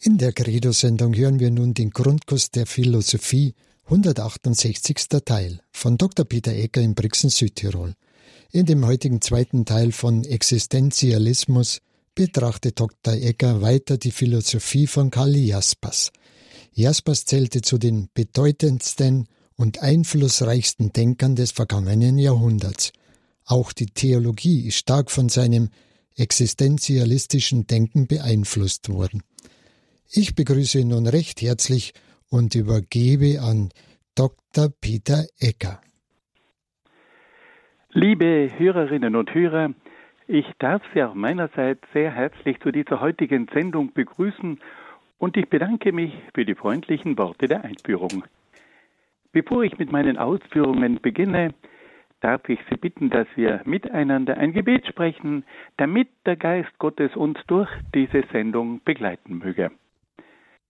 In der Credo-Sendung hören wir nun den Grundkurs der Philosophie, 168. Teil, von Dr. Peter Ecker in Brixen, Südtirol. In dem heutigen zweiten Teil von Existenzialismus betrachtet Dr. Ecker weiter die Philosophie von Karl Jaspers. Jaspers zählte zu den bedeutendsten und einflussreichsten Denkern des vergangenen Jahrhunderts. Auch die Theologie ist stark von seinem existenzialistischen Denken beeinflusst worden. Ich begrüße nun recht herzlich und übergebe an Dr. Peter Ecker. Liebe Hörerinnen und Hörer, ich darf Sie auch meinerseits sehr herzlich zu dieser heutigen Sendung begrüßen und ich bedanke mich für die freundlichen Worte der Einführung. Bevor ich mit meinen Ausführungen beginne, darf ich Sie bitten, dass wir miteinander ein Gebet sprechen, damit der Geist Gottes uns durch diese Sendung begleiten möge.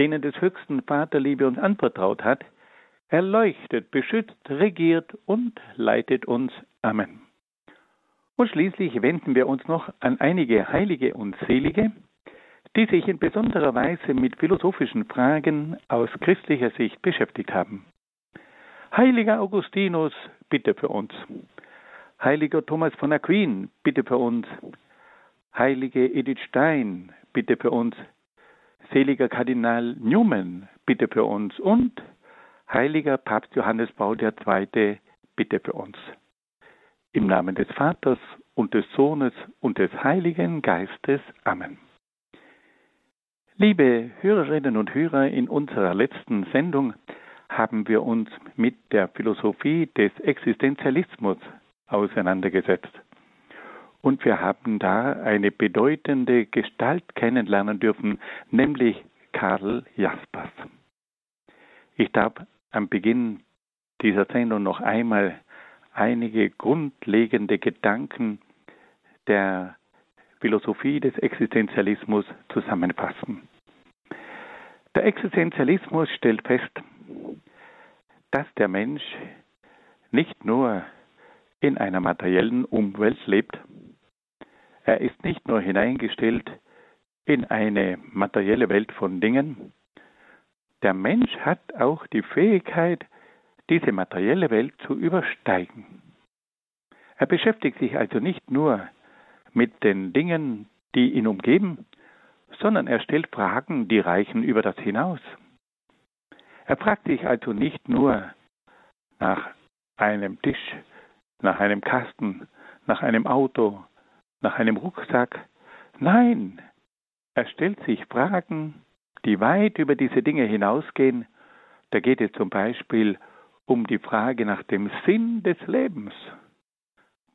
denen des höchsten Vaterliebe uns anvertraut hat, erleuchtet, beschützt, regiert und leitet uns. Amen. Und schließlich wenden wir uns noch an einige Heilige und Selige, die sich in besonderer Weise mit philosophischen Fragen aus christlicher Sicht beschäftigt haben. Heiliger Augustinus, bitte für uns. Heiliger Thomas von Aquin, bitte für uns. Heilige Edith Stein, bitte für uns seliger Kardinal Newman, bitte für uns und heiliger Papst Johannes Paul II, bitte für uns. Im Namen des Vaters und des Sohnes und des Heiligen Geistes. Amen. Liebe Hörerinnen und Hörer, in unserer letzten Sendung haben wir uns mit der Philosophie des Existenzialismus auseinandergesetzt. Und wir haben da eine bedeutende Gestalt kennenlernen dürfen, nämlich Karl Jaspers. Ich darf am Beginn dieser Sendung noch einmal einige grundlegende Gedanken der Philosophie des Existenzialismus zusammenfassen. Der Existenzialismus stellt fest, dass der Mensch nicht nur in einer materiellen Umwelt lebt, er ist nicht nur hineingestellt in eine materielle Welt von Dingen, der Mensch hat auch die Fähigkeit, diese materielle Welt zu übersteigen. Er beschäftigt sich also nicht nur mit den Dingen, die ihn umgeben, sondern er stellt Fragen, die reichen über das hinaus. Er fragt sich also nicht nur nach einem Tisch, nach einem Kasten, nach einem Auto, nach einem Rucksack. Nein, er stellt sich Fragen, die weit über diese Dinge hinausgehen. Da geht es zum Beispiel um die Frage nach dem Sinn des Lebens.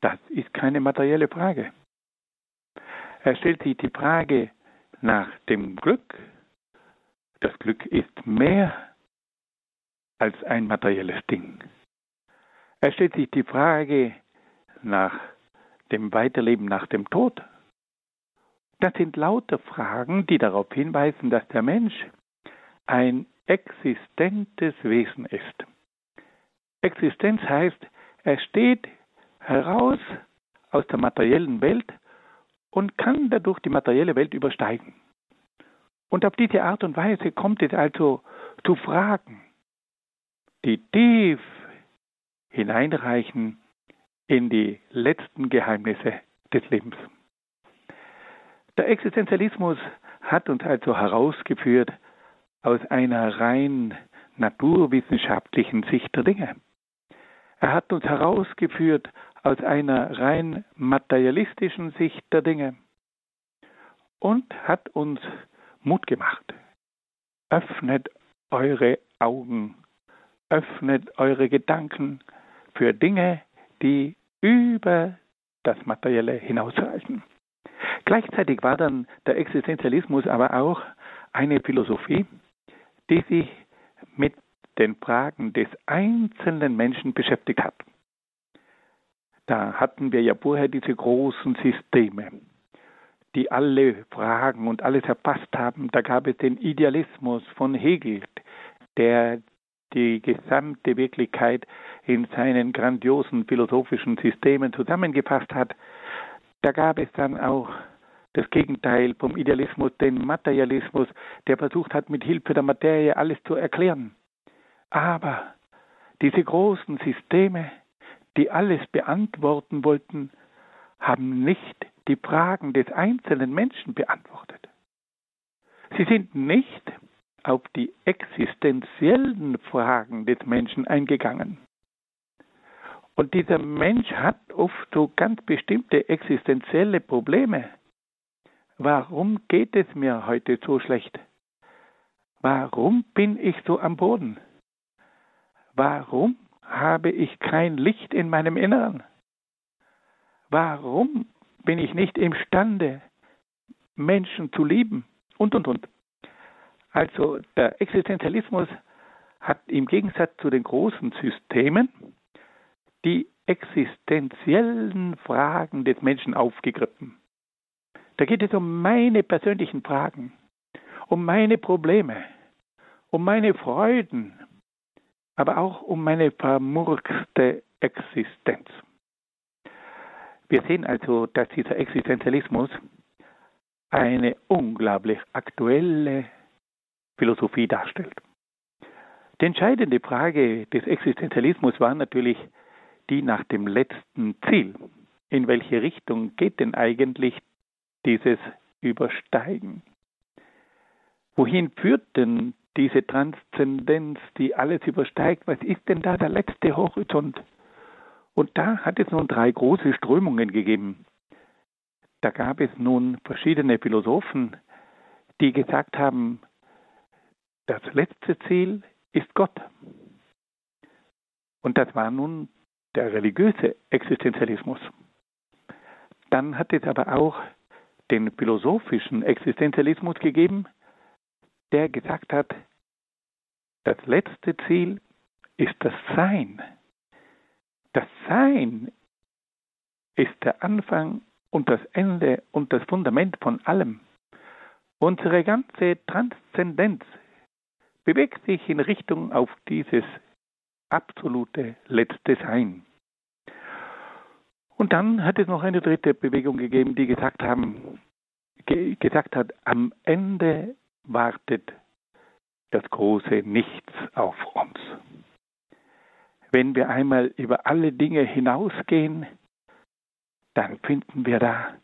Das ist keine materielle Frage. Er stellt sich die Frage nach dem Glück. Das Glück ist mehr als ein materielles Ding. Er stellt sich die Frage nach dem Weiterleben nach dem Tod? Das sind lauter Fragen, die darauf hinweisen, dass der Mensch ein existentes Wesen ist. Existenz heißt, er steht heraus aus der materiellen Welt und kann dadurch die materielle Welt übersteigen. Und auf diese Art und Weise kommt es also zu Fragen, die tief hineinreichen in die letzten Geheimnisse des Lebens. Der Existenzialismus hat uns also herausgeführt aus einer rein naturwissenschaftlichen Sicht der Dinge. Er hat uns herausgeführt aus einer rein materialistischen Sicht der Dinge und hat uns Mut gemacht. Öffnet eure Augen, öffnet eure Gedanken für Dinge, die über das Materielle hinausreichen. Gleichzeitig war dann der Existenzialismus aber auch eine Philosophie, die sich mit den Fragen des einzelnen Menschen beschäftigt hat. Da hatten wir ja vorher diese großen Systeme, die alle Fragen und alles erfasst haben. Da gab es den Idealismus von Hegel, der die gesamte Wirklichkeit in seinen grandiosen philosophischen Systemen zusammengefasst hat. Da gab es dann auch das Gegenteil vom Idealismus, den Materialismus, der versucht hat, mit Hilfe der Materie alles zu erklären. Aber diese großen Systeme, die alles beantworten wollten, haben nicht die Fragen des einzelnen Menschen beantwortet. Sie sind nicht auf die existenziellen Fragen des Menschen eingegangen. Und dieser Mensch hat oft so ganz bestimmte existenzielle Probleme. Warum geht es mir heute so schlecht? Warum bin ich so am Boden? Warum habe ich kein Licht in meinem Inneren? Warum bin ich nicht imstande, Menschen zu lieben? Und, und, und. Also der Existenzialismus hat im Gegensatz zu den großen Systemen die existenziellen Fragen des Menschen aufgegriffen. Da geht es um meine persönlichen Fragen, um meine Probleme, um meine Freuden, aber auch um meine vermurkste Existenz. Wir sehen also, dass dieser Existenzialismus eine unglaublich aktuelle Philosophie darstellt. Die entscheidende Frage des Existenzialismus war natürlich die nach dem letzten Ziel. In welche Richtung geht denn eigentlich dieses Übersteigen? Wohin führt denn diese Transzendenz, die alles übersteigt? Was ist denn da der letzte Horizont? Und da hat es nun drei große Strömungen gegeben. Da gab es nun verschiedene Philosophen, die gesagt haben, das letzte Ziel ist Gott. Und das war nun der religiöse Existenzialismus. Dann hat es aber auch den philosophischen Existenzialismus gegeben, der gesagt hat, das letzte Ziel ist das Sein. Das Sein ist der Anfang und das Ende und das Fundament von allem. Unsere ganze Transzendenz bewegt sich in Richtung auf dieses absolute letzte Sein. Und dann hat es noch eine dritte Bewegung gegeben, die gesagt haben, ge gesagt hat, am Ende wartet das große Nichts auf uns. Wenn wir einmal über alle Dinge hinausgehen, dann finden wir da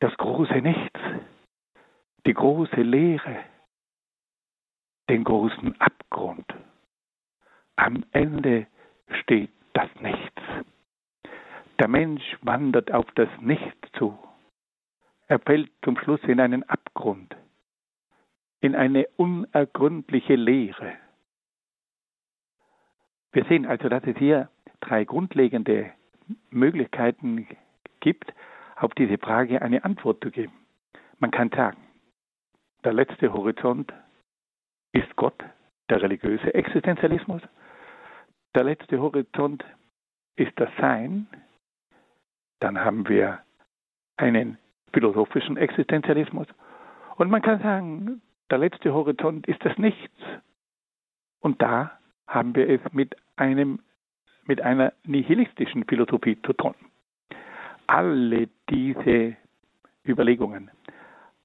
das große Nichts, die große Leere, den großen Abgrund. Am Ende steht das Nichts. Der Mensch wandert auf das Nichts zu. Er fällt zum Schluss in einen Abgrund, in eine unergründliche Leere. Wir sehen also, dass es hier drei grundlegende Möglichkeiten gibt, auf diese Frage eine Antwort zu geben. Man kann sagen, der letzte Horizont ist Gott, der religiöse Existenzialismus. Der letzte Horizont ist das Sein. Dann haben wir einen philosophischen Existenzialismus. Und man kann sagen, der letzte Horizont ist das Nichts. Und da haben wir es mit einem mit einer nihilistischen Philosophie zu tun. Alle diese Überlegungen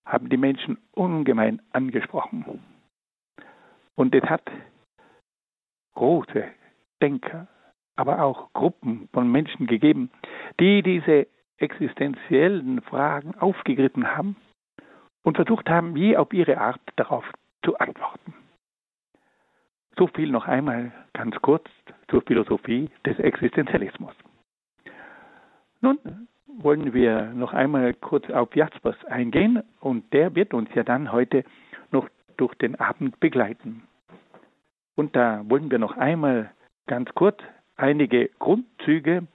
haben die Menschen ungemein angesprochen. Und es hat große Denker, aber auch Gruppen von Menschen gegeben, die diese existenziellen Fragen aufgegriffen haben und versucht haben, je auf ihre Art darauf zu antworten. So viel noch einmal ganz kurz zur Philosophie des Existenzialismus. Nun wollen wir noch einmal kurz auf Jaspers eingehen und der wird uns ja dann heute noch durch den Abend begleiten. Und da wollen wir noch einmal ganz kurz einige Grundzüge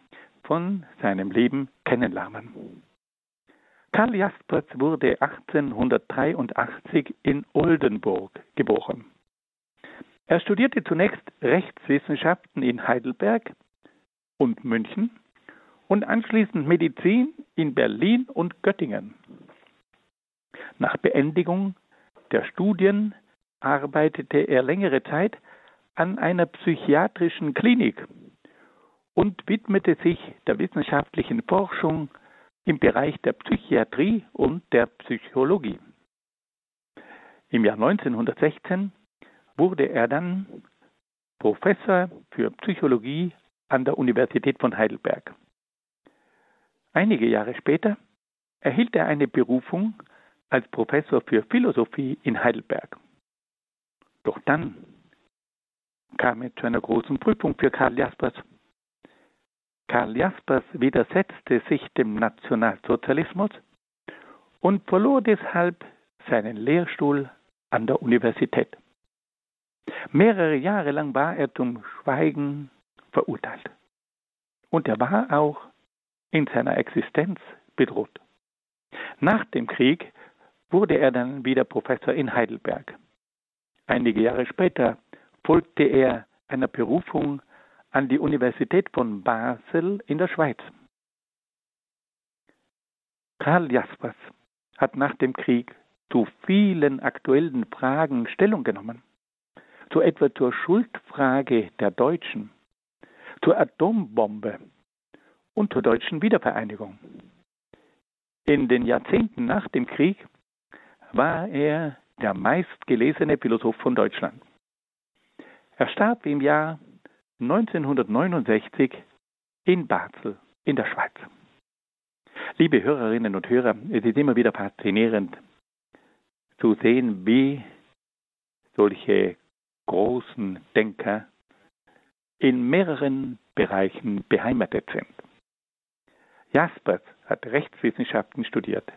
von seinem Leben kennenlernen. Karl Jaspers wurde 1883 in Oldenburg geboren. Er studierte zunächst Rechtswissenschaften in Heidelberg und München und anschließend Medizin in Berlin und Göttingen. Nach Beendigung der Studien arbeitete er längere Zeit an einer psychiatrischen Klinik und widmete sich der wissenschaftlichen Forschung im Bereich der Psychiatrie und der Psychologie. Im Jahr 1916 wurde er dann Professor für Psychologie an der Universität von Heidelberg. Einige Jahre später erhielt er eine Berufung als Professor für Philosophie in Heidelberg. Doch dann kam es zu einer großen Prüfung für Karl Jaspers. Karl Jaspers widersetzte sich dem Nationalsozialismus und verlor deshalb seinen Lehrstuhl an der Universität. Mehrere Jahre lang war er zum Schweigen verurteilt. Und er war auch in seiner Existenz bedroht. Nach dem Krieg wurde er dann wieder Professor in Heidelberg. Einige Jahre später folgte er einer Berufung an die Universität von Basel in der Schweiz. Karl Jaspers hat nach dem Krieg zu vielen aktuellen Fragen Stellung genommen so etwa zur Schuldfrage der Deutschen, zur Atombombe und zur deutschen Wiedervereinigung. In den Jahrzehnten nach dem Krieg war er der meistgelesene Philosoph von Deutschland. Er starb im Jahr 1969 in Basel in der Schweiz. Liebe Hörerinnen und Hörer, es ist immer wieder faszinierend zu sehen, wie solche großen Denker in mehreren Bereichen beheimatet sind. Jaspers hat Rechtswissenschaften studiert.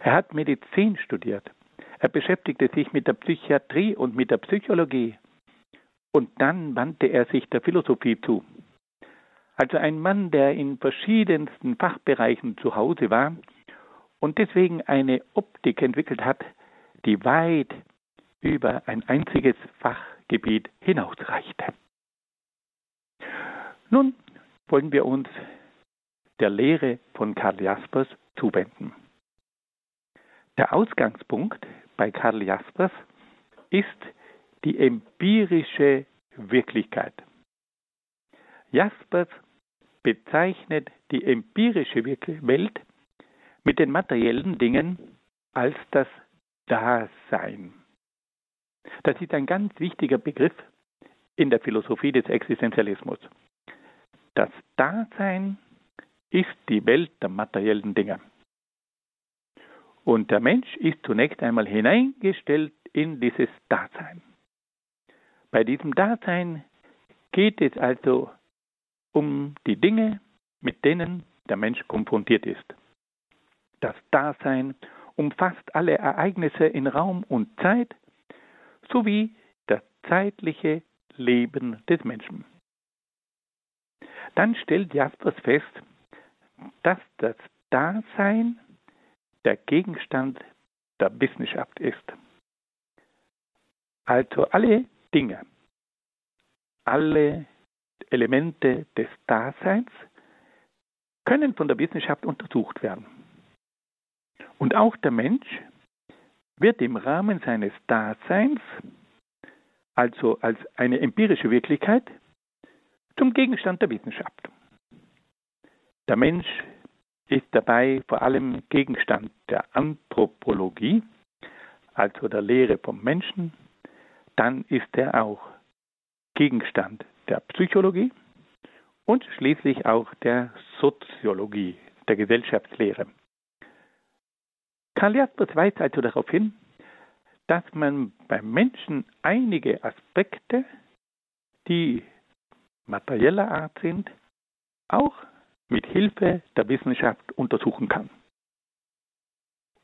Er hat Medizin studiert. Er beschäftigte sich mit der Psychiatrie und mit der Psychologie. Und dann wandte er sich der Philosophie zu. Also ein Mann, der in verschiedensten Fachbereichen zu Hause war und deswegen eine Optik entwickelt hat, die weit über ein einziges Fach Gebiet hinausreichte. Nun wollen wir uns der Lehre von Karl Jaspers zuwenden. Der Ausgangspunkt bei Karl Jaspers ist die empirische Wirklichkeit. Jaspers bezeichnet die empirische Welt mit den materiellen Dingen als das Dasein. Das ist ein ganz wichtiger Begriff in der Philosophie des Existenzialismus. Das Dasein ist die Welt der materiellen Dinge. Und der Mensch ist zunächst einmal hineingestellt in dieses Dasein. Bei diesem Dasein geht es also um die Dinge, mit denen der Mensch konfrontiert ist. Das Dasein umfasst alle Ereignisse in Raum und Zeit sowie das zeitliche Leben des Menschen. Dann stellt Jaspers fest, dass das Dasein der Gegenstand der Wissenschaft ist. Also alle Dinge, alle Elemente des Daseins können von der Wissenschaft untersucht werden. Und auch der Mensch wird im Rahmen seines Daseins, also als eine empirische Wirklichkeit, zum Gegenstand der Wissenschaft. Der Mensch ist dabei vor allem Gegenstand der Anthropologie, also der Lehre vom Menschen. Dann ist er auch Gegenstand der Psychologie und schließlich auch der Soziologie, der Gesellschaftslehre. Karl Jaspers weist also darauf hin, dass man beim Menschen einige Aspekte die materieller Art sind, auch mit Hilfe der Wissenschaft untersuchen kann.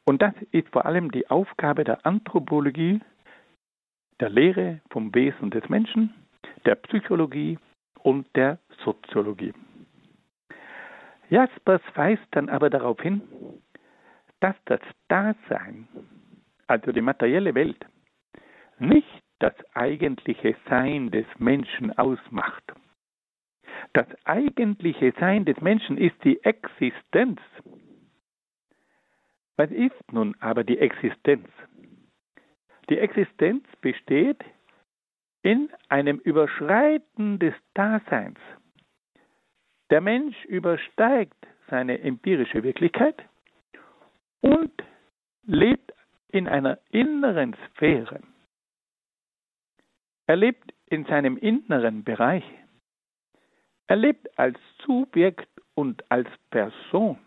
Und das ist vor allem die Aufgabe der Anthropologie, der Lehre vom Wesen des Menschen, der Psychologie und der Soziologie. Jaspers weist dann aber darauf hin, dass das Dasein, also die materielle Welt, nicht das eigentliche Sein des Menschen ausmacht. Das eigentliche Sein des Menschen ist die Existenz. Was ist nun aber die Existenz? Die Existenz besteht in einem Überschreiten des Daseins. Der Mensch übersteigt seine empirische Wirklichkeit und lebt in einer inneren Sphäre. Er lebt in seinem inneren Bereich. Er lebt als Subjekt und als Person.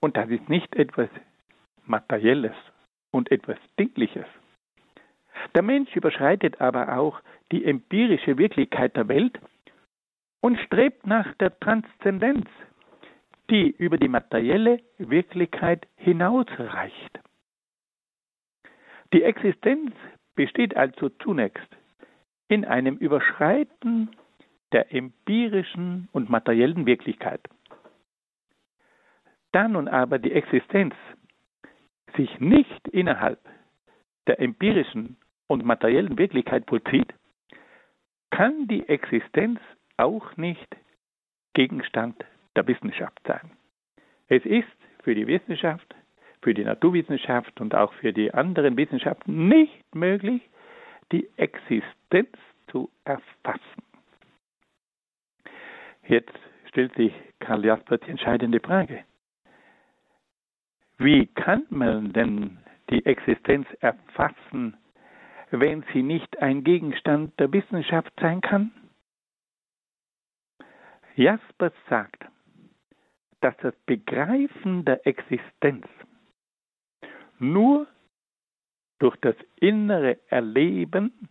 Und das ist nicht etwas Materielles und etwas Dingliches. Der Mensch überschreitet aber auch die empirische Wirklichkeit der Welt und strebt nach der Transzendenz, die über die materielle Wirklichkeit hinausreicht. Die Existenz besteht also zunächst in einem Überschreiten der empirischen und materiellen Wirklichkeit. Da nun aber die Existenz sich nicht innerhalb der empirischen und materiellen Wirklichkeit vollzieht, kann die Existenz auch nicht Gegenstand der Wissenschaft sein. Es ist für die Wissenschaft für die Naturwissenschaft und auch für die anderen Wissenschaften nicht möglich, die Existenz zu erfassen. Jetzt stellt sich Karl Jasper die entscheidende Frage. Wie kann man denn die Existenz erfassen, wenn sie nicht ein Gegenstand der Wissenschaft sein kann? Jaspers sagt, dass das Begreifen der Existenz nur durch das innere Erleben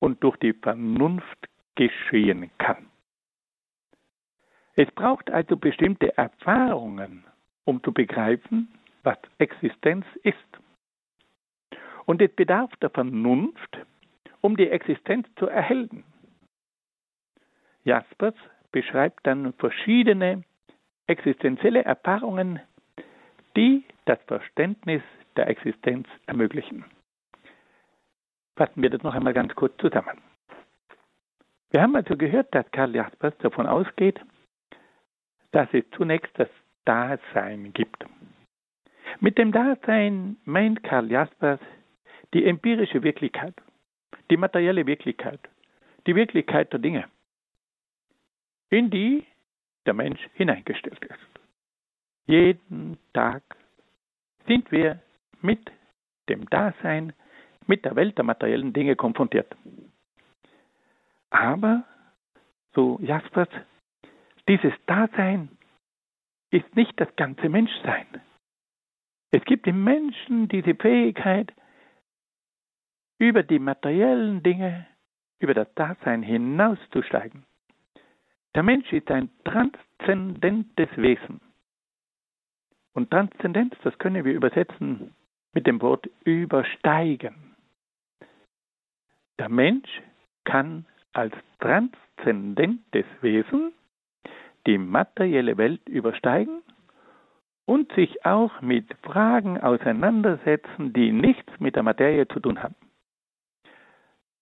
und durch die Vernunft geschehen kann. Es braucht also bestimmte Erfahrungen, um zu begreifen, was Existenz ist. Und es bedarf der Vernunft, um die Existenz zu erhellen. Jaspers beschreibt dann verschiedene existenzielle Erfahrungen, die das Verständnis der Existenz ermöglichen. Fassen wir das noch einmal ganz kurz zusammen. Wir haben also gehört, dass Karl Jaspers davon ausgeht, dass es zunächst das Dasein gibt. Mit dem Dasein meint Karl Jaspers die empirische Wirklichkeit, die materielle Wirklichkeit, die Wirklichkeit der Dinge, in die der Mensch hineingestellt ist. Jeden Tag sind wir mit dem Dasein, mit der Welt der materiellen Dinge konfrontiert. Aber, so Jaspers, dieses Dasein ist nicht das ganze Menschsein. Es gibt im Menschen diese Fähigkeit, über die materiellen Dinge, über das Dasein hinauszusteigen. Der Mensch ist ein transzendentes Wesen. Und Transzendenz, das können wir übersetzen mit dem Wort übersteigen. Der Mensch kann als transzendentes Wesen die materielle Welt übersteigen und sich auch mit Fragen auseinandersetzen, die nichts mit der Materie zu tun haben.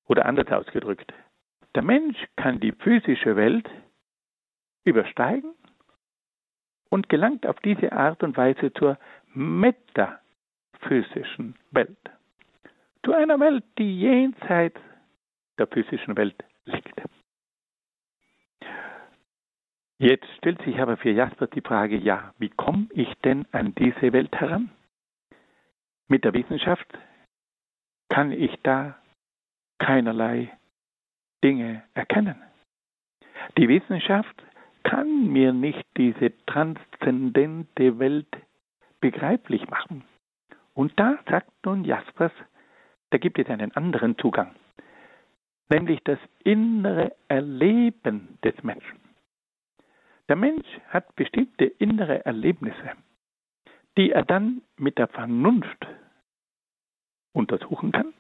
Oder anders ausgedrückt, der Mensch kann die physische Welt übersteigen und gelangt auf diese Art und Weise zur metaphysischen Welt. Zu einer Welt, die jenseits der physischen Welt liegt. Jetzt stellt sich aber für Jasper die Frage, ja, wie komme ich denn an diese Welt heran? Mit der Wissenschaft kann ich da keinerlei Dinge erkennen. Die Wissenschaft kann mir nicht diese transzendente Welt begreiflich machen. Und da sagt nun Jaspers, da gibt es einen anderen Zugang. nämlich das innere Erleben des Menschen. Der Mensch hat bestimmte innere Erlebnisse, die er dann mit der Vernunft untersuchen kann.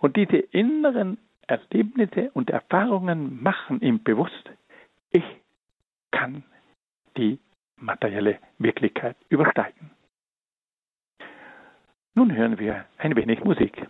Und diese inneren Erlebnisse und Erfahrungen machen ihm bewusst, ich kann die materielle Wirklichkeit übersteigen. Nun hören wir ein wenig Musik.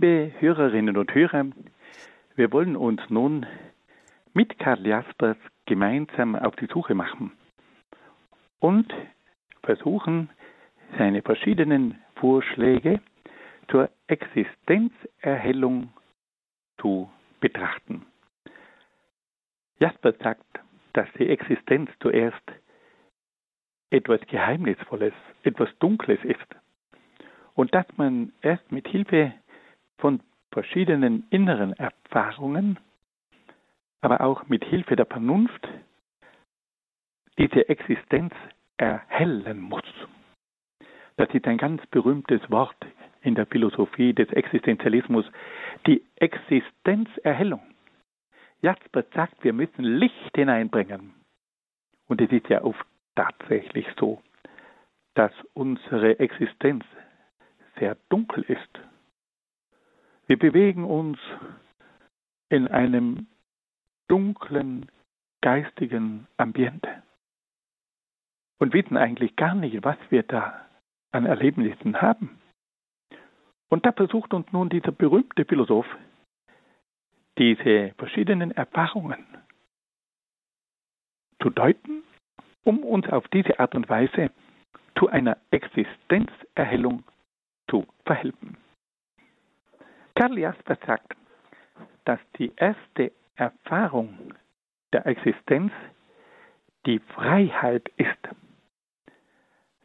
Liebe Hörerinnen und Hörer, wir wollen uns nun mit Karl Jaspers gemeinsam auf die Suche machen und versuchen, seine verschiedenen Vorschläge zur Existenzerhellung zu betrachten. Jasper sagt, dass die Existenz zuerst etwas Geheimnisvolles, etwas Dunkles ist und dass man erst mit Hilfe von verschiedenen inneren Erfahrungen, aber auch mit Hilfe der Vernunft diese Existenz erhellen muss. Das ist ein ganz berühmtes Wort in der Philosophie des Existenzialismus, die Existenzerhellung. Jasper sagt, wir müssen Licht hineinbringen. Und es ist ja oft tatsächlich so, dass unsere Existenz sehr dunkel ist. Wir bewegen uns in einem dunklen, geistigen Ambiente und wissen eigentlich gar nicht, was wir da an Erlebnissen haben. Und da versucht uns nun dieser berühmte Philosoph, diese verschiedenen Erfahrungen zu deuten, um uns auf diese Art und Weise zu einer Existenzerhellung zu verhelfen. Karl Jasper sagt, dass die erste Erfahrung der Existenz die Freiheit ist.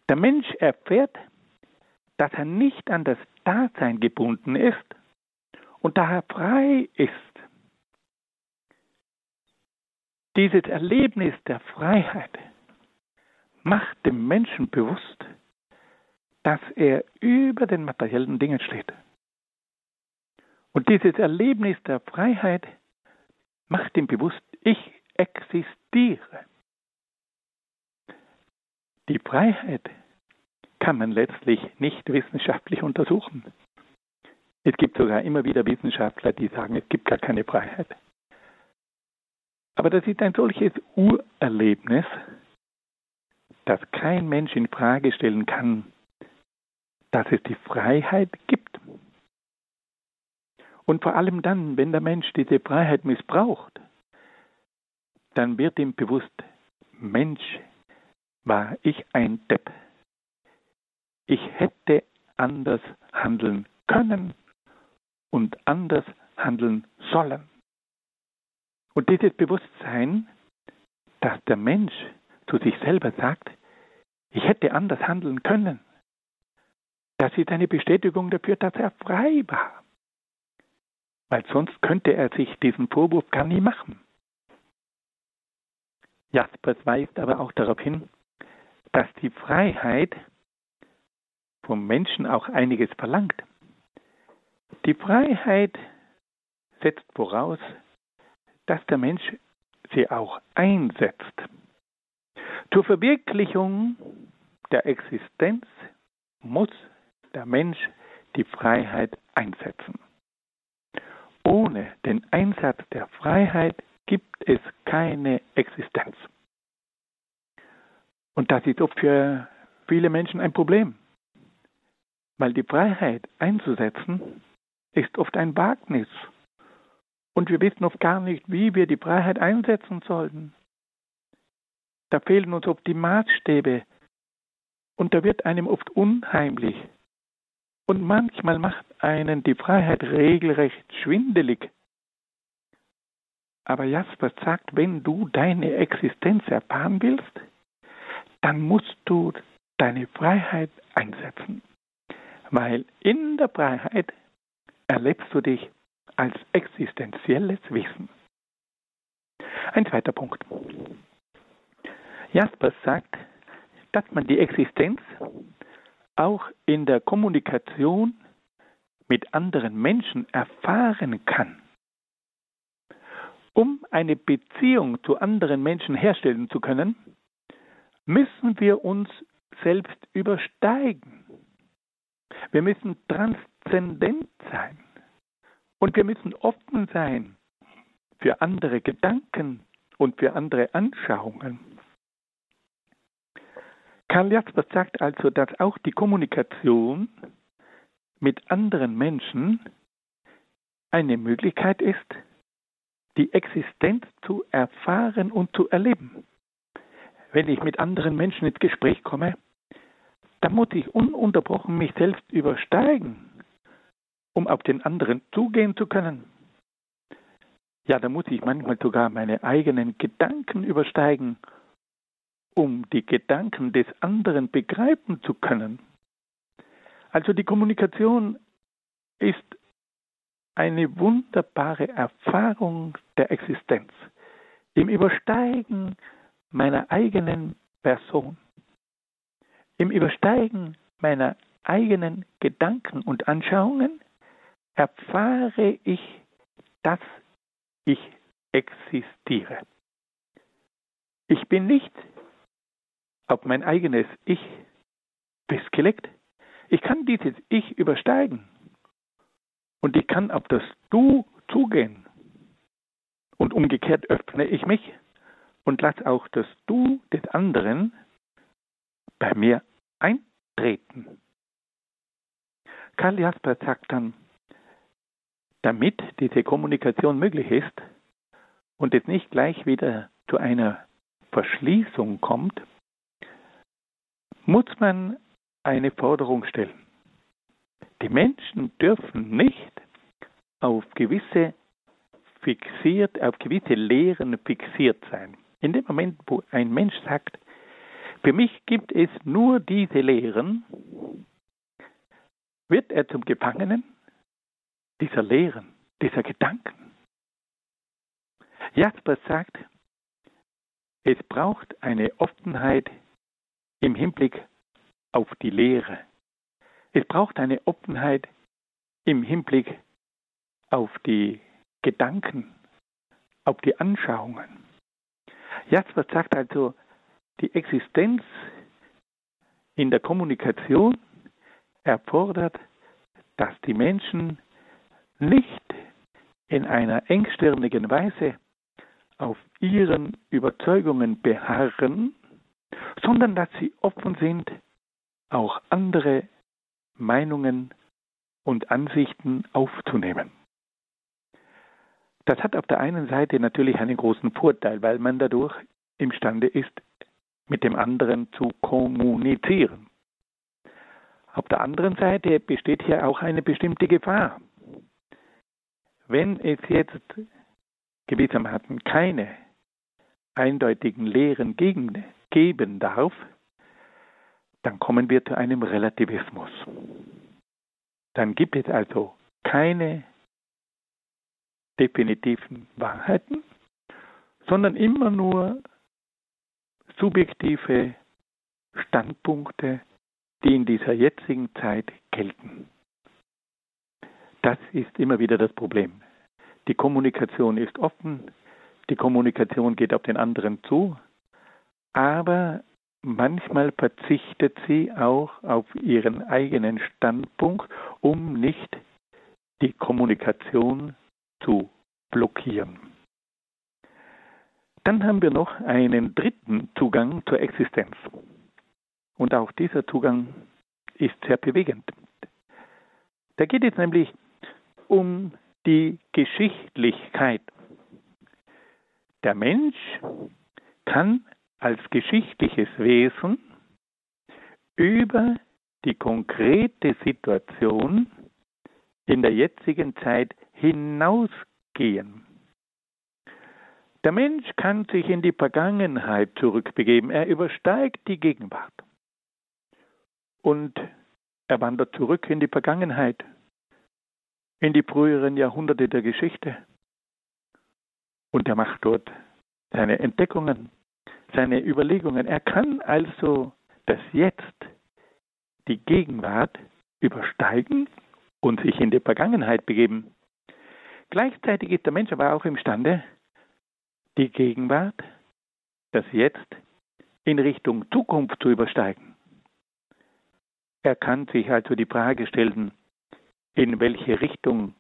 Der Mensch erfährt, dass er nicht an das Dasein gebunden ist und daher frei ist. Dieses Erlebnis der Freiheit macht dem Menschen bewusst, dass er über den materiellen Dingen steht. Und dieses Erlebnis der Freiheit macht ihm bewusst, ich existiere. Die Freiheit kann man letztlich nicht wissenschaftlich untersuchen. Es gibt sogar immer wieder Wissenschaftler, die sagen, es gibt gar keine Freiheit. Aber das ist ein solches Urerlebnis, dass kein Mensch in Frage stellen kann, dass es die Freiheit gibt. Und vor allem dann, wenn der Mensch diese Freiheit missbraucht, dann wird ihm bewusst, Mensch, war ich ein Depp. Ich hätte anders handeln können und anders handeln sollen. Und dieses Bewusstsein, dass der Mensch zu sich selber sagt, ich hätte anders handeln können, das ist eine Bestätigung dafür, dass er frei war weil sonst könnte er sich diesen Vorwurf gar nie machen. Jaspers weist aber auch darauf hin, dass die Freiheit vom Menschen auch einiges verlangt. Die Freiheit setzt voraus, dass der Mensch sie auch einsetzt. Zur Verwirklichung der Existenz muss der Mensch die Freiheit einsetzen. Ohne den Einsatz der Freiheit gibt es keine Existenz. Und das ist oft für viele Menschen ein Problem, weil die Freiheit einzusetzen ist oft ein Wagnis. Und wir wissen oft gar nicht, wie wir die Freiheit einsetzen sollten. Da fehlen uns oft die Maßstäbe und da wird einem oft unheimlich, und manchmal macht einen die Freiheit regelrecht schwindelig. Aber Jasper sagt, wenn du deine Existenz erfahren willst, dann musst du deine Freiheit einsetzen. Weil in der Freiheit erlebst du dich als existenzielles Wissen. Ein zweiter Punkt. Jaspers sagt, dass man die Existenz auch in der Kommunikation mit anderen Menschen erfahren kann. Um eine Beziehung zu anderen Menschen herstellen zu können, müssen wir uns selbst übersteigen. Wir müssen transzendent sein und wir müssen offen sein für andere Gedanken und für andere Anschauungen. Karl Jaspers sagt also, dass auch die Kommunikation mit anderen Menschen eine Möglichkeit ist, die Existenz zu erfahren und zu erleben. Wenn ich mit anderen Menschen ins Gespräch komme, dann muss ich ununterbrochen mich selbst übersteigen, um auf den anderen zugehen zu können. Ja, da muss ich manchmal sogar meine eigenen Gedanken übersteigen, um die Gedanken des anderen begreifen zu können. Also die Kommunikation ist eine wunderbare Erfahrung der Existenz im Übersteigen meiner eigenen Person, im Übersteigen meiner eigenen Gedanken und Anschauungen erfahre ich, dass ich existiere. Ich bin nicht auf mein eigenes Ich festgelegt. Ich kann dieses Ich übersteigen und ich kann auf das Du zugehen. Und umgekehrt öffne ich mich und lasse auch das Du des anderen bei mir eintreten. Karl Jasper sagt dann, damit diese Kommunikation möglich ist und es nicht gleich wieder zu einer Verschließung kommt, muss man eine Forderung stellen. Die Menschen dürfen nicht auf gewisse fixiert, auf gewisse Lehren fixiert sein. In dem Moment, wo ein Mensch sagt, für mich gibt es nur diese Lehren, wird er zum Gefangenen dieser Lehren, dieser Gedanken. Jaspers sagt, es braucht eine Offenheit im Hinblick auf die Lehre. Es braucht eine Offenheit im Hinblick auf die Gedanken, auf die Anschauungen. Jaspers sagt also, die Existenz in der Kommunikation erfordert, dass die Menschen nicht in einer engstirnigen Weise auf ihren Überzeugungen beharren, sondern dass sie offen sind, auch andere Meinungen und Ansichten aufzunehmen. Das hat auf der einen Seite natürlich einen großen Vorteil, weil man dadurch imstande ist, mit dem anderen zu kommunizieren. Auf der anderen Seite besteht hier auch eine bestimmte Gefahr. Wenn es jetzt gewissermaßen keine eindeutigen Lehren gegen, geben darf, dann kommen wir zu einem Relativismus. Dann gibt es also keine definitiven Wahrheiten, sondern immer nur subjektive Standpunkte, die in dieser jetzigen Zeit gelten. Das ist immer wieder das Problem. Die Kommunikation ist offen, die Kommunikation geht auf den anderen zu, aber manchmal verzichtet sie auch auf ihren eigenen Standpunkt, um nicht die Kommunikation zu blockieren. Dann haben wir noch einen dritten Zugang zur Existenz. Und auch dieser Zugang ist sehr bewegend. Da geht es nämlich um die Geschichtlichkeit. Der Mensch kann als geschichtliches Wesen über die konkrete Situation in der jetzigen Zeit hinausgehen. Der Mensch kann sich in die Vergangenheit zurückbegeben, er übersteigt die Gegenwart und er wandert zurück in die Vergangenheit, in die früheren Jahrhunderte der Geschichte. Und er macht dort seine Entdeckungen, seine Überlegungen. Er kann also das Jetzt, die Gegenwart übersteigen und sich in die Vergangenheit begeben. Gleichzeitig ist der Mensch aber auch imstande, die Gegenwart, das Jetzt in Richtung Zukunft zu übersteigen. Er kann sich also die Frage stellen, in welche Richtung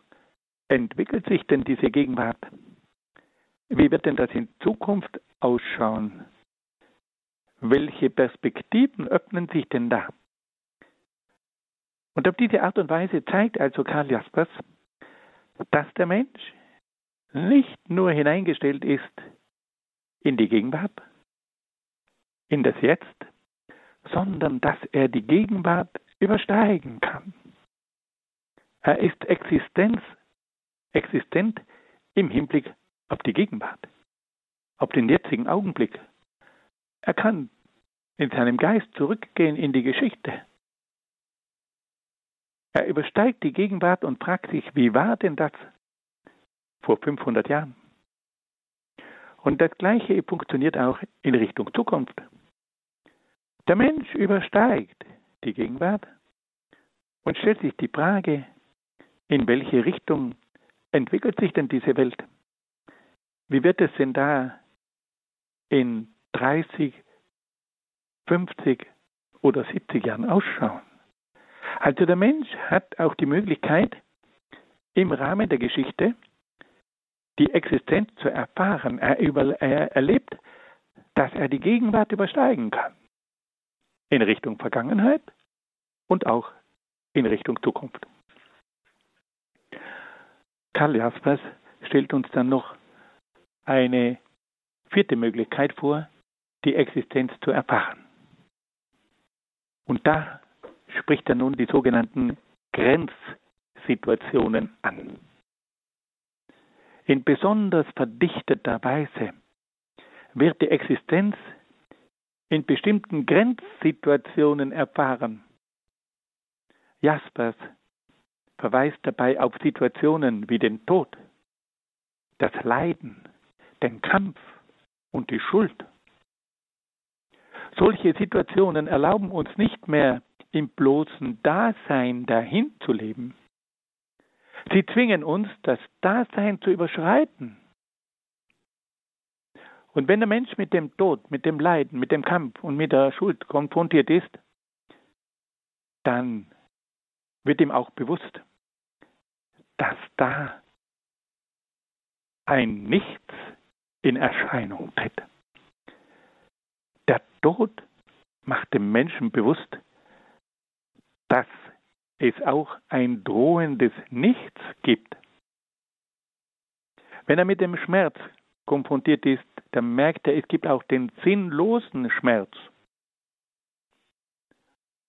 entwickelt sich denn diese Gegenwart? Wie wird denn das in Zukunft ausschauen? Welche Perspektiven öffnen sich denn da? Und auf diese Art und Weise zeigt also Karl Jaspers, dass der Mensch nicht nur hineingestellt ist in die Gegenwart, in das Jetzt, sondern dass er die Gegenwart übersteigen kann. Er ist Existenz, existent im Hinblick auf die Gegenwart, auf den jetzigen Augenblick. Er kann in seinem Geist zurückgehen in die Geschichte. Er übersteigt die Gegenwart und fragt sich, wie war denn das vor 500 Jahren? Und das Gleiche funktioniert auch in Richtung Zukunft. Der Mensch übersteigt die Gegenwart und stellt sich die Frage, in welche Richtung entwickelt sich denn diese Welt? Wie wird es denn da in 30, 50 oder 70 Jahren ausschauen? Also der Mensch hat auch die Möglichkeit, im Rahmen der Geschichte die Existenz zu erfahren. Er, über, er erlebt, dass er die Gegenwart übersteigen kann. In Richtung Vergangenheit und auch in Richtung Zukunft. Karl Jaspers stellt uns dann noch eine vierte Möglichkeit vor, die Existenz zu erfahren. Und da spricht er nun die sogenannten Grenzsituationen an. In besonders verdichteter Weise wird die Existenz in bestimmten Grenzsituationen erfahren. Jaspers verweist dabei auf Situationen wie den Tod, das Leiden, den Kampf und die Schuld. Solche Situationen erlauben uns nicht mehr im bloßen Dasein dahin zu leben. Sie zwingen uns, das Dasein zu überschreiten. Und wenn der Mensch mit dem Tod, mit dem Leiden, mit dem Kampf und mit der Schuld konfrontiert ist, dann wird ihm auch bewusst, dass da ein Nichts in Erscheinung tritt. Der Tod macht dem Menschen bewusst, dass es auch ein drohendes Nichts gibt. Wenn er mit dem Schmerz konfrontiert ist, dann merkt er, es gibt auch den sinnlosen Schmerz.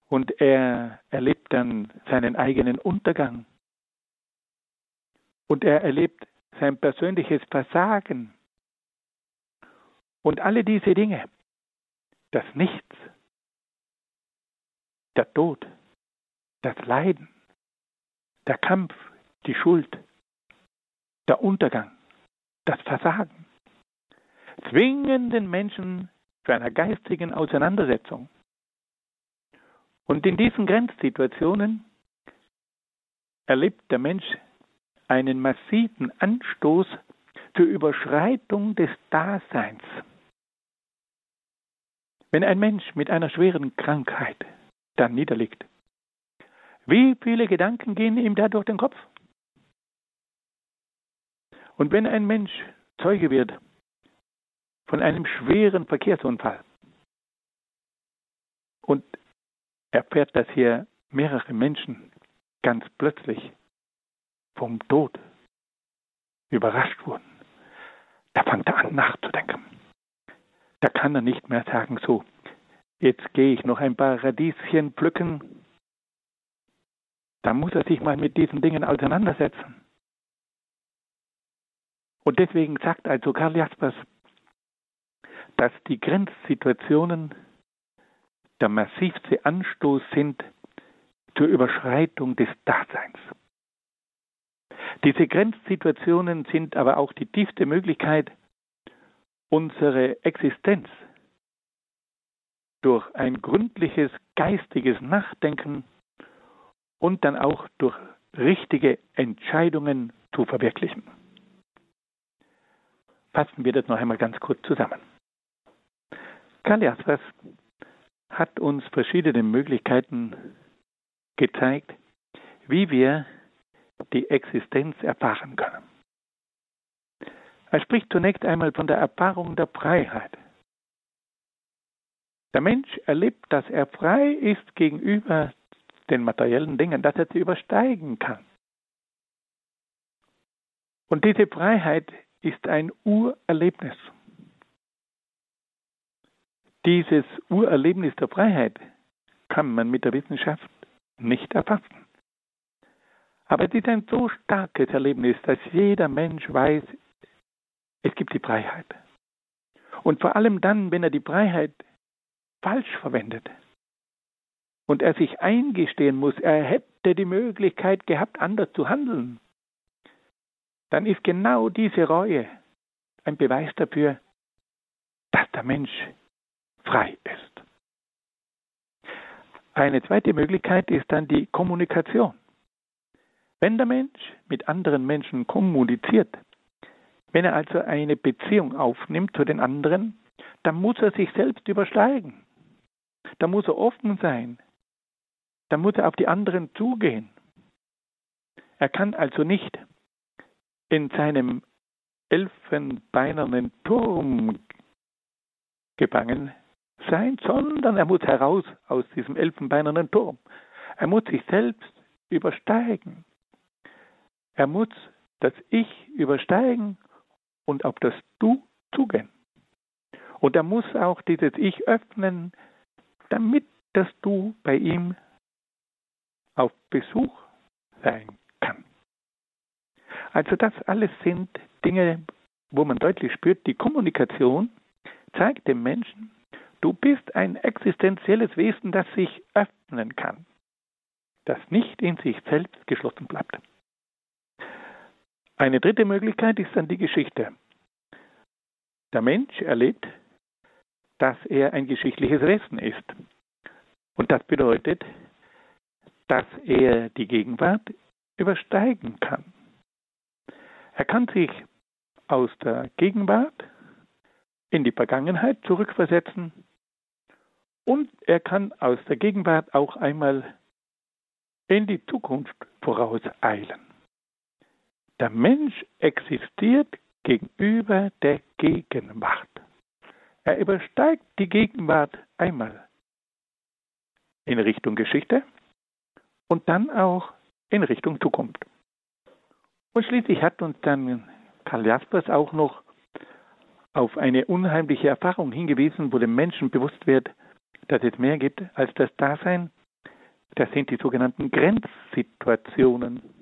Und er erlebt dann seinen eigenen Untergang. Und er erlebt sein persönliches Versagen. Und alle diese Dinge, das Nichts, der Tod, das Leiden, der Kampf, die Schuld, der Untergang, das Versagen, zwingen den Menschen zu einer geistigen Auseinandersetzung. Und in diesen Grenzsituationen erlebt der Mensch einen massiven Anstoß zur Überschreitung des Daseins. Wenn ein Mensch mit einer schweren Krankheit dann niederliegt, wie viele Gedanken gehen ihm da durch den Kopf? Und wenn ein Mensch Zeuge wird von einem schweren Verkehrsunfall und erfährt, dass hier mehrere Menschen ganz plötzlich vom Tod überrascht wurden, da fängt er an nachzudenken. Da kann er nicht mehr sagen, so, jetzt gehe ich noch ein paar Radieschen pflücken da muss er sich mal mit diesen Dingen auseinandersetzen. Und deswegen sagt also Karl Jaspers, dass die Grenzsituationen der massivste Anstoß sind zur Überschreitung des Daseins. Diese Grenzsituationen sind aber auch die tiefste Möglichkeit, unsere Existenz durch ein gründliches geistiges Nachdenken und dann auch durch richtige Entscheidungen zu verwirklichen. Fassen wir das noch einmal ganz kurz zusammen. Karl Jaspers hat uns verschiedene Möglichkeiten gezeigt, wie wir die Existenz erfahren können. Er spricht zunächst einmal von der Erfahrung der Freiheit. Der Mensch erlebt, dass er frei ist gegenüber den materiellen Dingen, dass er sie übersteigen kann. Und diese Freiheit ist ein Urerlebnis. Dieses Urerlebnis der Freiheit kann man mit der Wissenschaft nicht erfassen. Aber es ist ein so starkes Erlebnis, dass jeder Mensch weiß, es gibt die Freiheit. Und vor allem dann, wenn er die Freiheit falsch verwendet und er sich eingestehen muss, er hätte die Möglichkeit gehabt, anders zu handeln, dann ist genau diese Reue ein Beweis dafür, dass der Mensch frei ist. Eine zweite Möglichkeit ist dann die Kommunikation. Wenn der Mensch mit anderen Menschen kommuniziert, wenn er also eine Beziehung aufnimmt zu den anderen, dann muss er sich selbst übersteigen. Da muss er offen sein. Da muss er auf die anderen zugehen. Er kann also nicht in seinem elfenbeinernen Turm gefangen sein, sondern er muss heraus aus diesem elfenbeinernen Turm. Er muss sich selbst übersteigen. Er muss das Ich übersteigen und auf das Du zugehen. Und er muss auch dieses Ich öffnen, damit das Du bei ihm auf Besuch sein kann. Also das alles sind Dinge, wo man deutlich spürt, die Kommunikation zeigt dem Menschen, du bist ein existenzielles Wesen, das sich öffnen kann, das nicht in sich selbst geschlossen bleibt. Eine dritte Möglichkeit ist dann die Geschichte. Der Mensch erlebt, dass er ein geschichtliches Wesen ist. Und das bedeutet, dass er die Gegenwart übersteigen kann. Er kann sich aus der Gegenwart in die Vergangenheit zurückversetzen und er kann aus der Gegenwart auch einmal in die Zukunft vorauseilen. Der Mensch existiert gegenüber der Gegenwart. Er übersteigt die Gegenwart einmal in Richtung Geschichte und dann auch in Richtung Zukunft. Und schließlich hat uns dann Karl Jaspers auch noch auf eine unheimliche Erfahrung hingewiesen, wo dem Menschen bewusst wird, dass es mehr gibt als das Dasein. Das sind die sogenannten Grenzsituationen.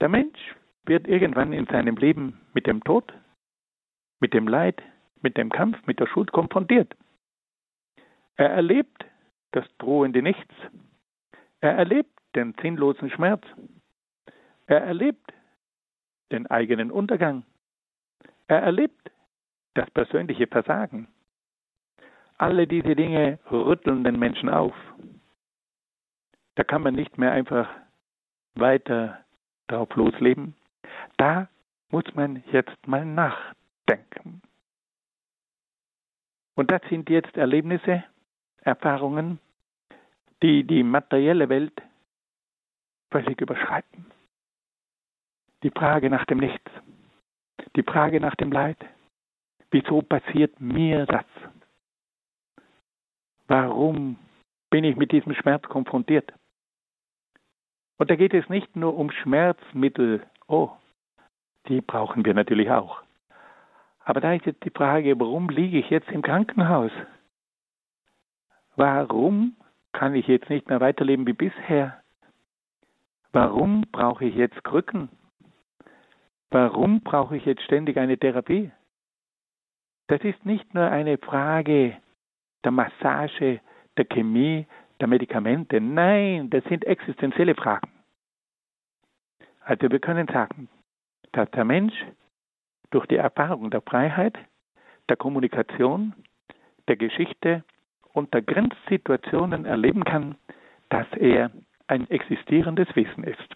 Der Mensch wird irgendwann in seinem Leben mit dem Tod, mit dem Leid, mit dem Kampf, mit der Schuld konfrontiert. Er erlebt das drohende Nichts. Er erlebt den sinnlosen Schmerz. Er erlebt den eigenen Untergang. Er erlebt das persönliche Versagen. Alle diese Dinge rütteln den Menschen auf. Da kann man nicht mehr einfach weiter drauf losleben. Da muss man jetzt mal nachdenken. Und das sind jetzt Erlebnisse, Erfahrungen, die die materielle Welt völlig überschreiten. Die Frage nach dem Nichts, die Frage nach dem Leid. Wieso passiert mir das? Warum bin ich mit diesem Schmerz konfrontiert? Und da geht es nicht nur um Schmerzmittel. Oh, die brauchen wir natürlich auch. Aber da ist jetzt die Frage, warum liege ich jetzt im Krankenhaus? Warum kann ich jetzt nicht mehr weiterleben wie bisher? Warum brauche ich jetzt Krücken? Warum brauche ich jetzt ständig eine Therapie? Das ist nicht nur eine Frage der Massage, der Chemie, der Medikamente. Nein, das sind existenzielle Fragen. Also wir können sagen, dass der Mensch durch die Erfahrung der Freiheit, der Kommunikation, der Geschichte und der Grenzsituationen erleben kann, dass er ein existierendes Wesen ist.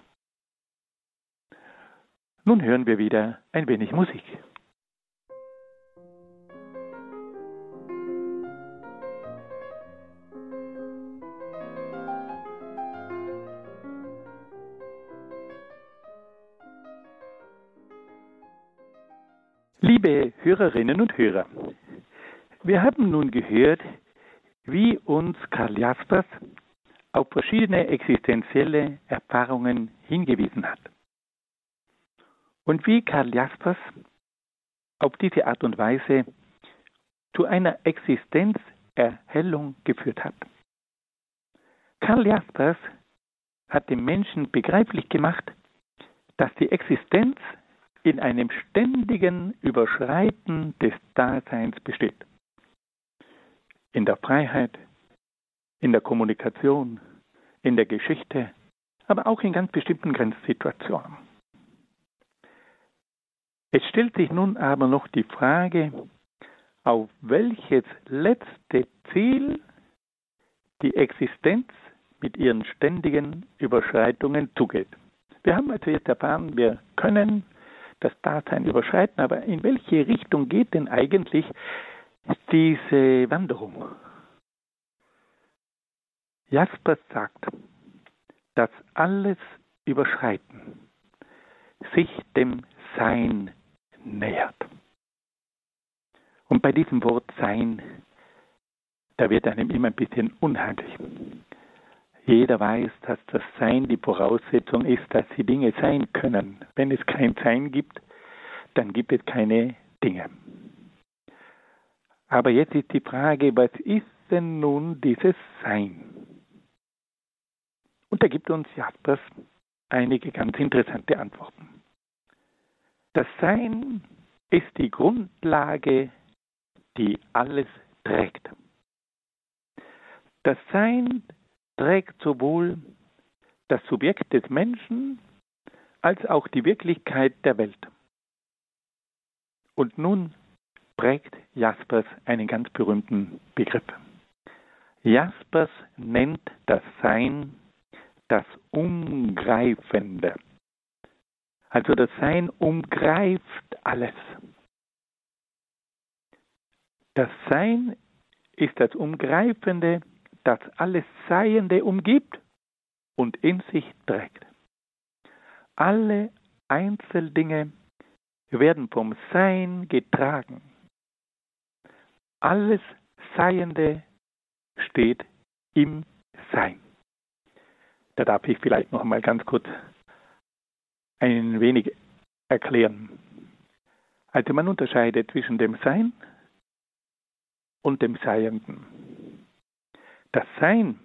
Nun hören wir wieder ein wenig Musik. Liebe Hörerinnen und Hörer, wir haben nun gehört, wie uns Karl Jaspers auf verschiedene existenzielle Erfahrungen hingewiesen hat. Und wie Karl Jaspers auf diese Art und Weise zu einer Existenzerhellung geführt hat. Karl Jaspers hat dem Menschen begreiflich gemacht, dass die Existenz in einem ständigen Überschreiten des Daseins besteht. In der Freiheit, in der Kommunikation, in der Geschichte, aber auch in ganz bestimmten Grenzsituationen. Es stellt sich nun aber noch die Frage, auf welches letzte Ziel die Existenz mit ihren ständigen Überschreitungen zugeht. Wir haben also jetzt erfahren, wir können das Dasein überschreiten, aber in welche Richtung geht denn eigentlich diese Wanderung? Jaspers sagt, dass alles Überschreiten sich dem Sein nähert. Und bei diesem Wort Sein, da wird einem immer ein bisschen unheimlich. Jeder weiß, dass das Sein die Voraussetzung ist, dass die Dinge sein können. Wenn es kein Sein gibt, dann gibt es keine Dinge. Aber jetzt ist die Frage, was ist denn nun dieses Sein? Und da gibt uns Jaspers einige ganz interessante Antworten. Das Sein ist die Grundlage, die alles trägt. Das Sein trägt sowohl das Subjekt des Menschen als auch die Wirklichkeit der Welt. Und nun prägt Jaspers einen ganz berühmten Begriff. Jaspers nennt das Sein das Umgreifende. Also das Sein umgreift alles. Das Sein ist das Umgreifende, das alles Seiende umgibt und in sich trägt. Alle Einzeldinge werden vom Sein getragen. Alles Seiende steht im Sein. Da darf ich vielleicht noch einmal ganz kurz ein wenig erklären. Also man unterscheidet zwischen dem Sein und dem Seienden. Das Sein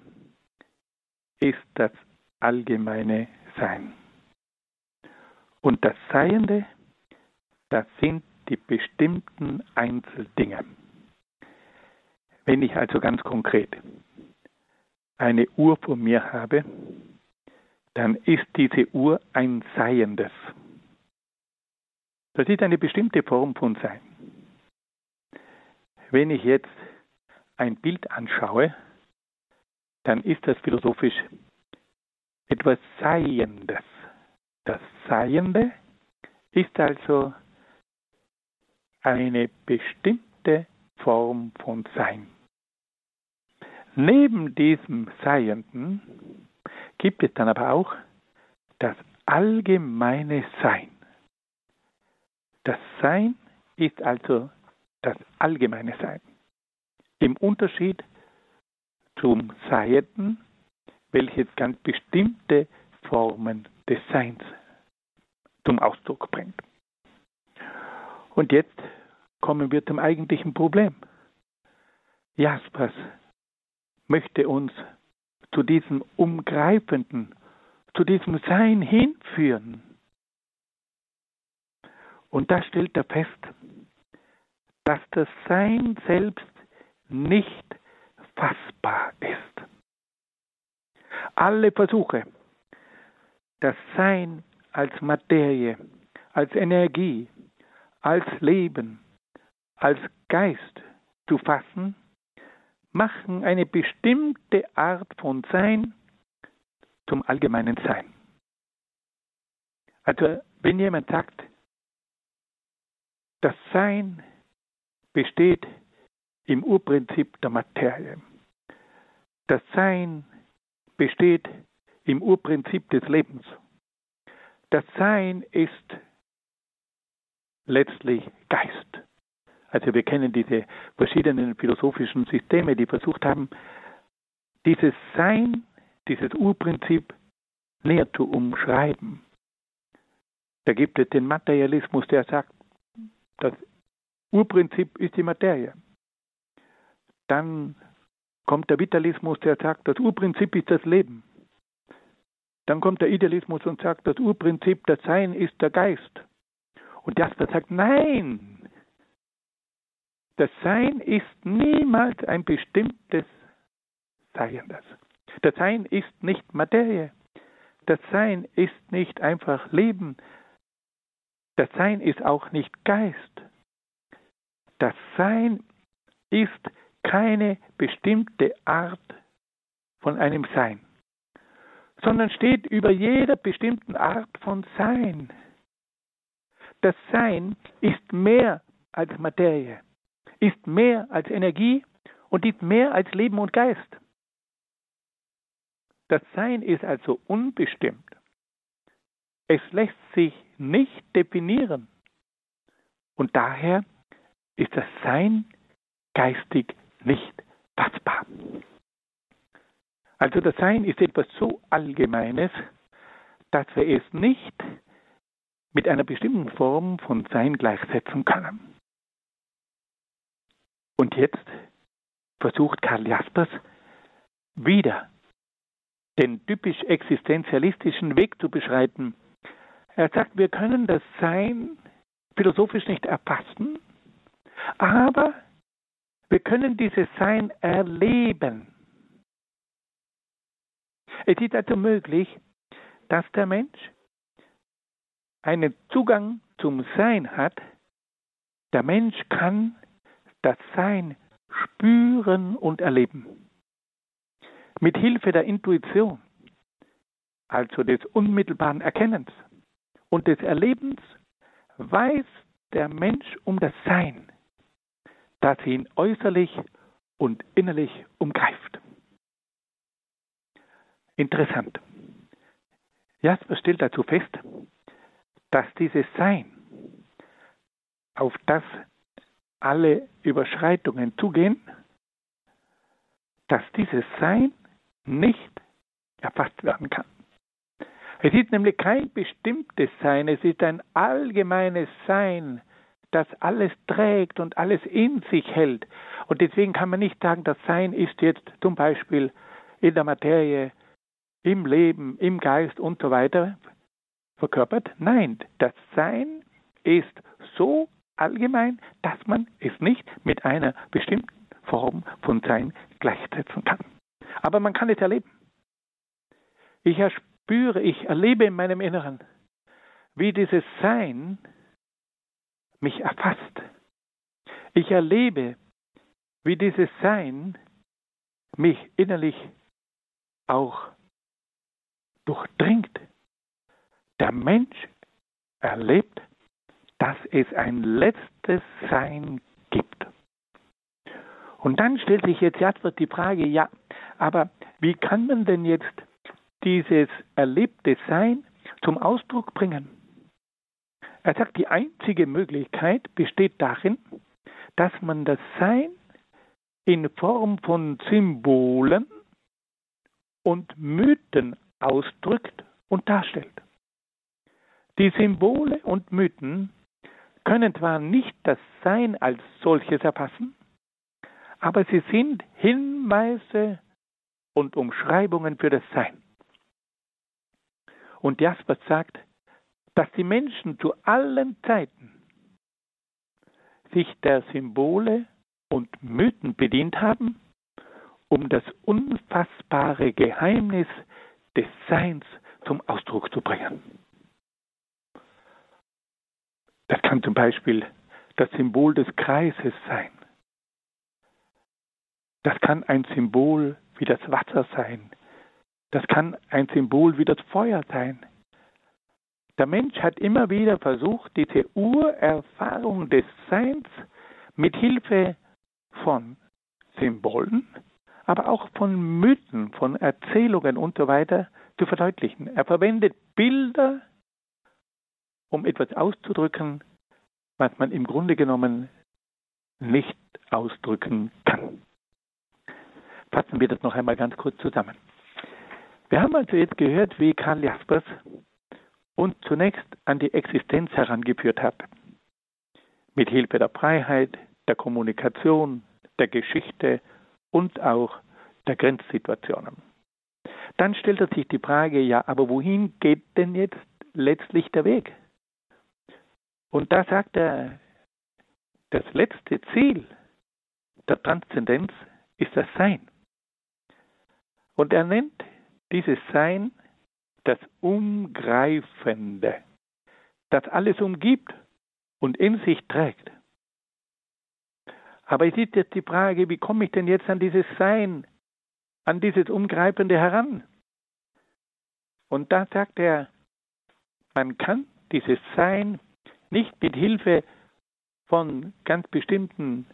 ist das allgemeine Sein. Und das Seiende, das sind die bestimmten Einzeldinge. Wenn ich also ganz konkret eine Uhr vor mir habe, dann ist diese Uhr ein Seiendes. Das ist eine bestimmte Form von Sein. Wenn ich jetzt ein Bild anschaue, dann ist das philosophisch etwas Seiendes. Das Seiende ist also eine bestimmte Form von Sein. Neben diesem Seienden gibt es dann aber auch das allgemeine Sein. Das Sein ist also das allgemeine Sein. Im Unterschied zum Seienden, welches ganz bestimmte Formen des Seins zum Ausdruck bringt. Und jetzt kommen wir zum eigentlichen Problem. Jaspers möchte uns zu diesem Umgreifenden, zu diesem Sein hinführen. Und da stellt er fest, dass das Sein selbst nicht fassbar ist. Alle Versuche, das Sein als Materie, als Energie, als Leben, als Geist zu fassen, machen eine bestimmte Art von Sein zum allgemeinen Sein. Also wenn jemand sagt, das Sein besteht im Urprinzip der Materie, das Sein besteht im Urprinzip des Lebens, das Sein ist letztlich Geist. Also wir kennen diese verschiedenen philosophischen Systeme, die versucht haben, dieses Sein, dieses Urprinzip näher zu umschreiben. Da gibt es den Materialismus, der sagt, das Urprinzip ist die Materie. Dann kommt der Vitalismus, der sagt, das Urprinzip ist das Leben. Dann kommt der Idealismus und sagt, das Urprinzip, das Sein ist der Geist. Und Jasper sagt, nein, das Sein ist niemals ein bestimmtes Seiendes. Das Sein ist nicht Materie. Das Sein ist nicht einfach Leben. Das Sein ist auch nicht Geist. Das Sein ist keine bestimmte Art von einem Sein, sondern steht über jeder bestimmten Art von Sein. Das Sein ist mehr als Materie, ist mehr als Energie und ist mehr als Leben und Geist. Das Sein ist also unbestimmt. Es lässt sich nicht definieren. Und daher ist das Sein geistig nicht fassbar. Also das Sein ist etwas so Allgemeines, dass wir es nicht mit einer bestimmten Form von Sein gleichsetzen können. Und jetzt versucht Karl Jaspers wieder den typisch existenzialistischen Weg zu beschreiten. Er sagt, wir können das Sein philosophisch nicht erfassen, aber wir können dieses Sein erleben. Es ist also möglich, dass der Mensch einen Zugang zum Sein hat. Der Mensch kann das Sein spüren und erleben. Mit Hilfe der Intuition, also des unmittelbaren Erkennens und des Erlebens, weiß der Mensch um das Sein, das ihn äußerlich und innerlich umgreift. Interessant. Jasper stellt dazu fest, dass dieses Sein, auf das alle Überschreitungen zugehen, dass dieses Sein nicht erfasst werden kann. Es ist nämlich kein bestimmtes Sein, es ist ein allgemeines Sein, das alles trägt und alles in sich hält. Und deswegen kann man nicht sagen, das Sein ist jetzt zum Beispiel in der Materie, im Leben, im Geist und so weiter verkörpert. Nein, das Sein ist so allgemein, dass man es nicht mit einer bestimmten Form von Sein gleichsetzen kann. Aber man kann es erleben. Ich erspüre, ich erlebe in meinem Inneren, wie dieses Sein mich erfasst. Ich erlebe, wie dieses Sein mich innerlich auch durchdringt. Der Mensch erlebt, dass es ein letztes Sein gibt. Und dann stellt sich jetzt Jadwert die Frage, ja, aber wie kann man denn jetzt dieses erlebte Sein zum Ausdruck bringen? Er sagt, die einzige Möglichkeit besteht darin, dass man das Sein in Form von Symbolen und Mythen ausdrückt und darstellt. Die Symbole und Mythen können zwar nicht das Sein als solches erfassen, aber sie sind Hinweise und Umschreibungen für das Sein. Und Jaspers sagt, dass die Menschen zu allen Zeiten sich der Symbole und Mythen bedient haben, um das unfassbare Geheimnis des Seins zum Ausdruck zu bringen. Das kann zum Beispiel das Symbol des Kreises sein. Das kann ein Symbol wie das Wasser sein. Das kann ein Symbol wie das Feuer sein. Der Mensch hat immer wieder versucht, diese Urerfahrung des Seins mit Hilfe von Symbolen, aber auch von Mythen, von Erzählungen und so weiter zu verdeutlichen. Er verwendet Bilder, um etwas auszudrücken, was man im Grunde genommen nicht ausdrücken kann. Fassen wir das noch einmal ganz kurz zusammen. Wir haben also jetzt gehört, wie Karl Jaspers uns zunächst an die Existenz herangeführt hat. Mit Hilfe der Freiheit, der Kommunikation, der Geschichte und auch der Grenzsituationen. Dann stellt er sich die Frage, ja, aber wohin geht denn jetzt letztlich der Weg? Und da sagt er, das letzte Ziel der Transzendenz ist das Sein. Und er nennt dieses Sein das Umgreifende, das alles umgibt und in sich trägt. Aber es ist jetzt die Frage, wie komme ich denn jetzt an dieses Sein, an dieses Umgreifende heran? Und da sagt er, man kann dieses Sein nicht mit Hilfe von ganz bestimmten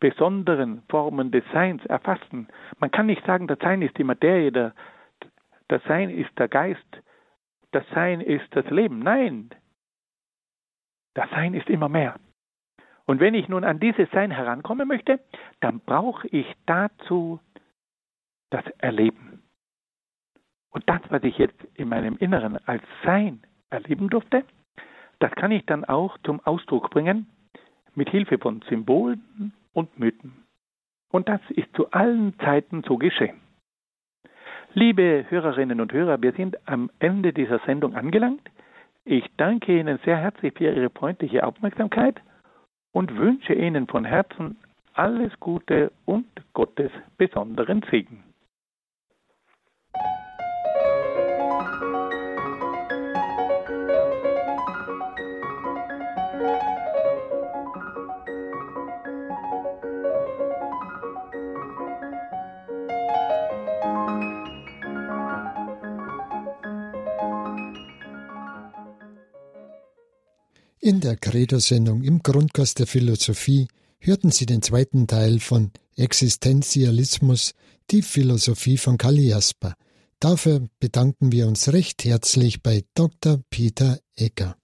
besonderen Formen des Seins erfassen. Man kann nicht sagen, das Sein ist die Materie, der, das Sein ist der Geist, das Sein ist das Leben. Nein, das Sein ist immer mehr. Und wenn ich nun an dieses Sein herankommen möchte, dann brauche ich dazu das Erleben. Und das, was ich jetzt in meinem Inneren als Sein erleben durfte, das kann ich dann auch zum Ausdruck bringen mit Hilfe von Symbolen und Mythen. Und das ist zu allen Zeiten so geschehen. Liebe Hörerinnen und Hörer, wir sind am Ende dieser Sendung angelangt. Ich danke Ihnen sehr herzlich für Ihre freundliche Aufmerksamkeit und wünsche Ihnen von Herzen alles Gute und Gottes besonderen Segen. In der Credo-Sendung im Grundkurs der Philosophie hörten Sie den zweiten Teil von Existenzialismus, die Philosophie von Karl Jasper. Dafür bedanken wir uns recht herzlich bei Dr. Peter Egger.